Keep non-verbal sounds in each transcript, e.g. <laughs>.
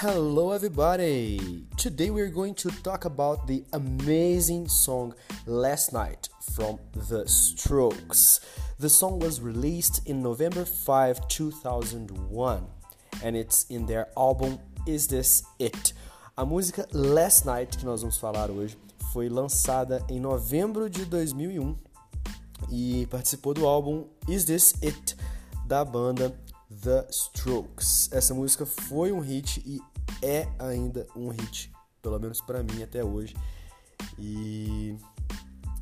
Hello, everybody! Today we're going to talk about the amazing song Last Night from The Strokes. The song was released in November 5, 2001, and it's in their album Is This It? A música Last Night, que nós vamos falar hoje, foi lançada em novembro de 2001 e participou do álbum Is This It? da banda The Strokes. Essa música foi um hit e é ainda um hit, pelo menos para mim até hoje. E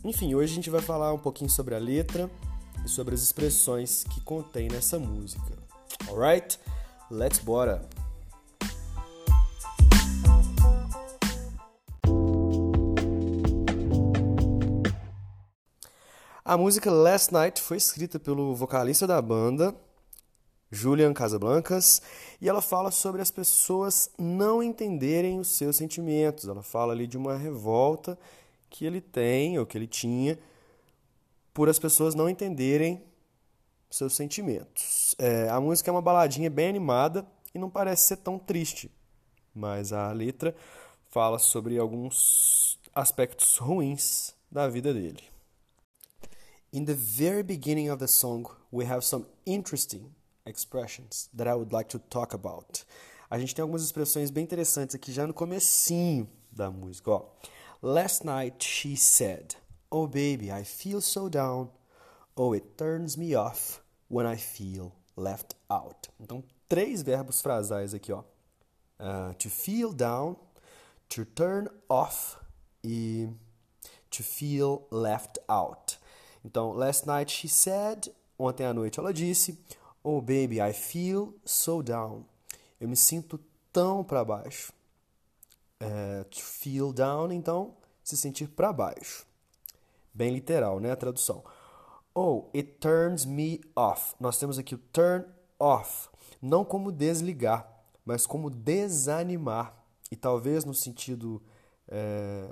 enfim, hoje a gente vai falar um pouquinho sobre a letra e sobre as expressões que contém nessa música. Alright? Let's bora! A música Last Night foi escrita pelo vocalista da banda, Julian Casablancas, e ela fala sobre as pessoas não entenderem os seus sentimentos. Ela fala ali de uma revolta que ele tem, ou que ele tinha, por as pessoas não entenderem seus sentimentos. É, a música é uma baladinha bem animada e não parece ser tão triste, mas a letra fala sobre alguns aspectos ruins da vida dele. In the very beginning of the song, we have some interesting expressions that I would like to talk about. A gente tem algumas expressões bem interessantes aqui já no comecinho da música, ó. Last night she said, "Oh baby, I feel so down. Oh, it turns me off when I feel left out." Então, três verbos frasais aqui, ó. Uh, to feel down, to turn off e to feel left out. Então, last night she said, ontem à noite ela disse, oh baby, I feel so down. Eu me sinto tão para baixo. É, to feel down, então, se sentir para baixo. Bem literal, né, a tradução. Oh, it turns me off. Nós temos aqui o turn off, não como desligar, mas como desanimar. E talvez no sentido é,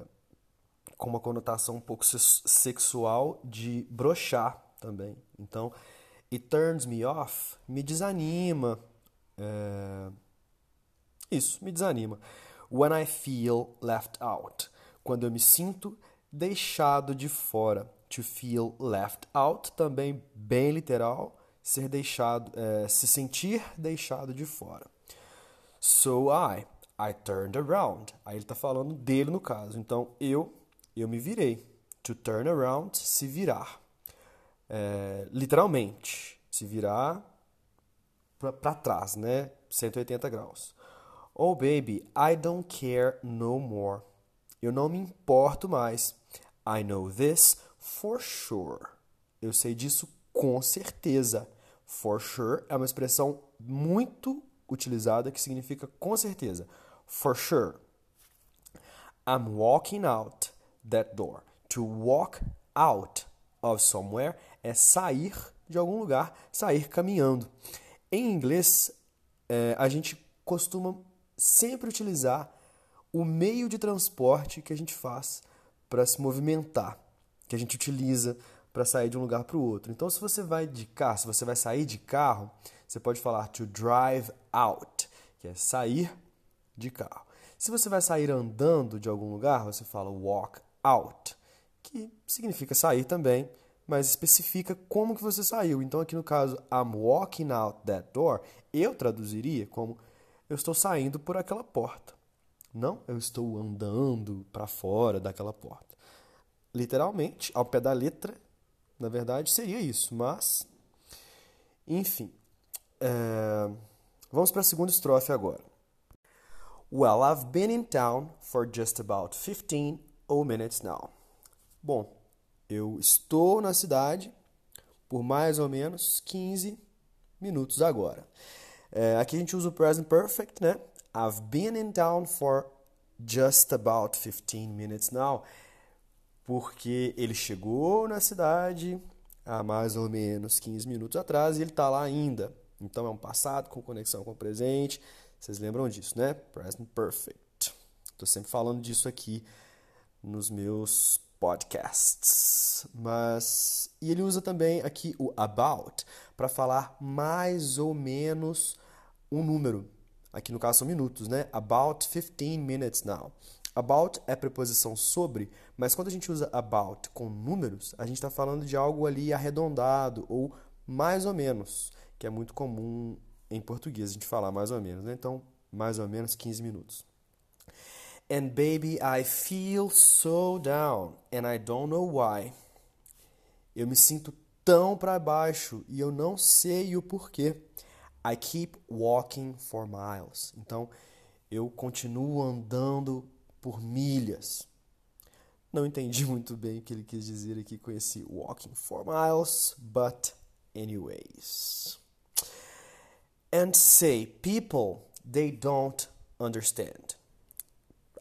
com uma conotação um pouco sexual de brochar também. Então, it turns me off me desanima. É... Isso, me desanima. When I feel left out. Quando eu me sinto deixado de fora. To feel left out, também bem literal, ser deixado, é, se sentir deixado de fora. So I, I turned around. Aí ele está falando dele no caso. Então eu eu me virei. To turn around, se virar. É, literalmente, se virar para trás, né? 180 graus. Oh baby, I don't care no more. Eu não me importo mais. I know this for sure. Eu sei disso com certeza. For sure é uma expressão muito utilizada que significa com certeza. For sure. I'm walking out that door. To walk out of somewhere é sair de algum lugar, sair caminhando. Em inglês, é, a gente costuma sempre utilizar o meio de transporte que a gente faz para se movimentar, que a gente utiliza para sair de um lugar para o outro. Então, se você vai de carro, se você vai sair de carro, você pode falar to drive out, que é sair de carro. Se você vai sair andando de algum lugar, você fala walk out, que significa sair também, mas especifica como que você saiu. Então aqui no caso I'm walking out that door, eu traduziria como eu estou saindo por aquela porta. Não, eu estou andando para fora daquela porta. Literalmente, ao pé da letra, na verdade seria isso, mas enfim. É... Vamos para a segunda estrofe agora. Well, I've been in town for just about 15 ou minutes now. Bom, eu estou na cidade por mais ou menos 15 minutos agora. É, aqui a gente usa o present perfect, né? I've been in town for just about 15 minutes now. Porque ele chegou na cidade há mais ou menos 15 minutos atrás e ele está lá ainda. Então é um passado com conexão com o presente. Vocês lembram disso, né? Present perfect. Estou sempre falando disso aqui nos meus podcasts. Mas e ele usa também aqui o about para falar mais ou menos um número. Aqui no caso são minutos, né? About 15 minutes now. About é preposição sobre, mas quando a gente usa about com números, a gente está falando de algo ali arredondado ou mais ou menos, que é muito comum em português a gente falar mais ou menos, né? Então, mais ou menos 15 minutos. And baby, I feel so down and I don't know why. Eu me sinto tão para baixo e eu não sei o porquê. I keep walking for miles. Então, eu continuo andando por milhas. Não entendi <laughs> muito bem o que ele quis dizer aqui com esse walking for miles, but anyways. And say, people, they don't understand.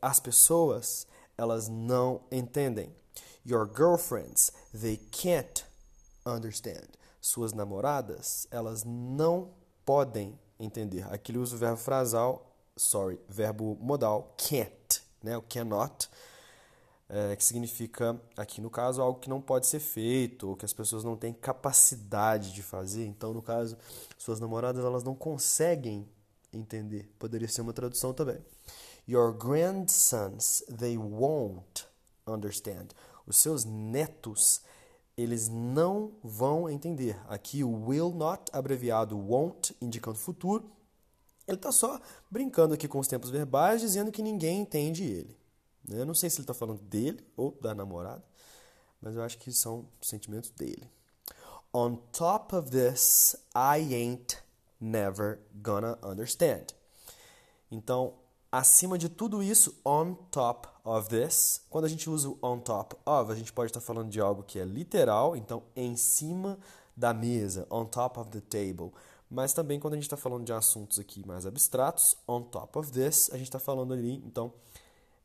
As pessoas, elas não entendem. Your girlfriends, they can't understand. Suas namoradas, elas não podem entender. Aqui ele usa o verbo frasal, sorry, verbo modal, can't, né? O cannot, é, que significa, aqui no caso, algo que não pode ser feito, ou que as pessoas não têm capacidade de fazer. Então, no caso, suas namoradas, elas não conseguem entender. Poderia ser uma tradução também. Your grandsons, they won't understand. Os seus netos, eles não vão entender. Aqui o will not, abreviado won't, indicando futuro. Ele está só brincando aqui com os tempos verbais, dizendo que ninguém entende ele. Eu não sei se ele está falando dele ou da namorada, mas eu acho que são sentimentos dele. On top of this, I ain't never gonna understand. Então, acima de tudo isso, on top of this, quando a gente usa o on top of, a gente pode estar falando de algo que é literal, então em cima da mesa, on top of the table. Mas também quando a gente está falando de assuntos aqui mais abstratos, on top of this, a gente está falando ali, então,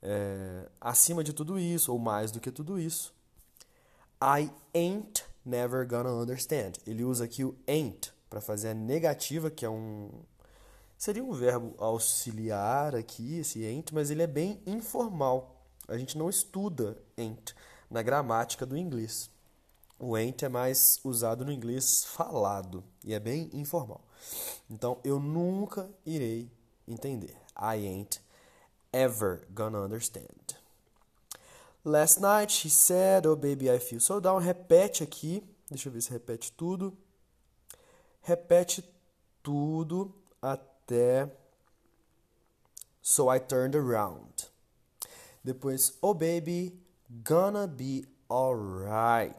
é, acima de tudo isso, ou mais do que tudo isso. I ain't never gonna understand. Ele usa aqui o ain't para fazer a negativa, que é um, Seria um verbo auxiliar aqui, esse ain't, mas ele é bem informal. A gente não estuda ain't na gramática do inglês. O ain't é mais usado no inglês falado e é bem informal. Então, eu nunca irei entender. I ain't ever gonna understand. Last night she said, Oh baby, I feel so down. Repete aqui. Deixa eu ver se repete tudo. Repete tudo até até So I turned around. Depois, oh baby, gonna be alright.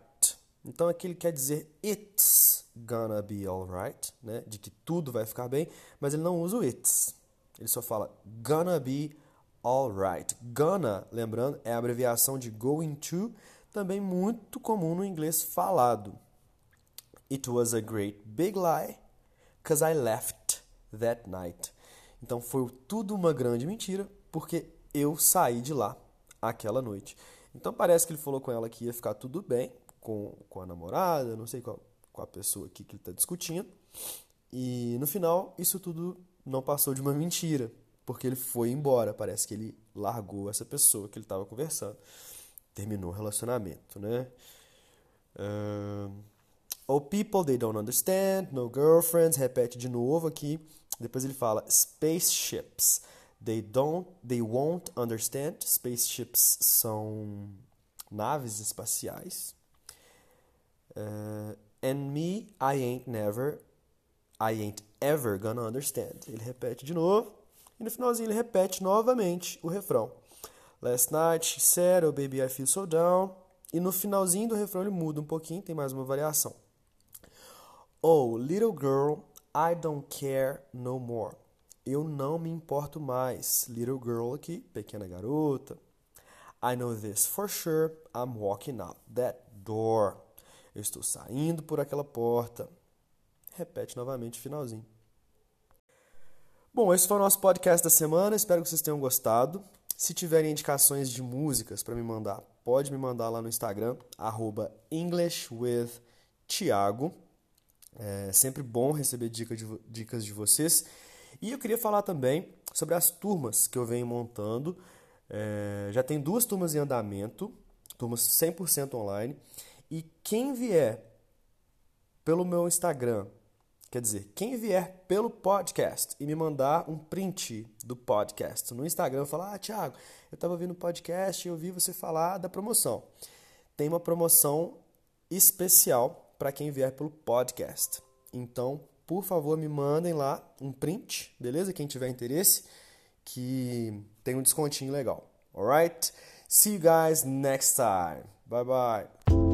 Então aqui ele quer dizer it's gonna be alright, né? De que tudo vai ficar bem, mas ele não usa o it's. Ele só fala gonna be alright. Gonna, lembrando, é a abreviação de going to, também muito comum no inglês falado. It was a great big lie, cause I left that night. Então foi tudo uma grande mentira, porque eu saí de lá aquela noite. Então parece que ele falou com ela que ia ficar tudo bem com, com a namorada, não sei qual, com a pessoa aqui que ele está discutindo. E no final, isso tudo não passou de uma mentira, porque ele foi embora. Parece que ele largou essa pessoa que ele estava conversando. Terminou o relacionamento, né? Uh, oh, people, they don't understand. No girlfriends. Repete de novo aqui. Depois ele fala spaceships. They don't, they won't understand. Spaceships são naves espaciais. Uh, and me, I ain't never, I ain't ever gonna understand. Ele repete de novo. E no finalzinho ele repete novamente o refrão. Last night she said, oh baby, I feel so down. E no finalzinho do refrão ele muda um pouquinho, tem mais uma variação. Oh, little girl, I don't care no more. Eu não me importo mais. Little girl aqui, pequena garota. I know this for sure. I'm walking out that door. Eu estou saindo por aquela porta. Repete novamente o finalzinho. Bom, esse foi o nosso podcast da semana. Espero que vocês tenham gostado. Se tiverem indicações de músicas para me mandar, pode me mandar lá no Instagram, arroba EnglishWithTiago. É sempre bom receber dicas de, dicas de vocês. E eu queria falar também sobre as turmas que eu venho montando. É, já tem duas turmas em andamento, turmas 100% online. E quem vier pelo meu Instagram Quer dizer, quem vier pelo podcast e me mandar um print do podcast no Instagram, falar: Ah, Thiago, eu estava ouvindo o podcast e ouvi você falar da promoção. Tem uma promoção especial para quem vier pelo podcast. Então, por favor, me mandem lá um print, beleza? Quem tiver interesse, que tem um descontinho legal. Alright? See you guys next time. Bye bye.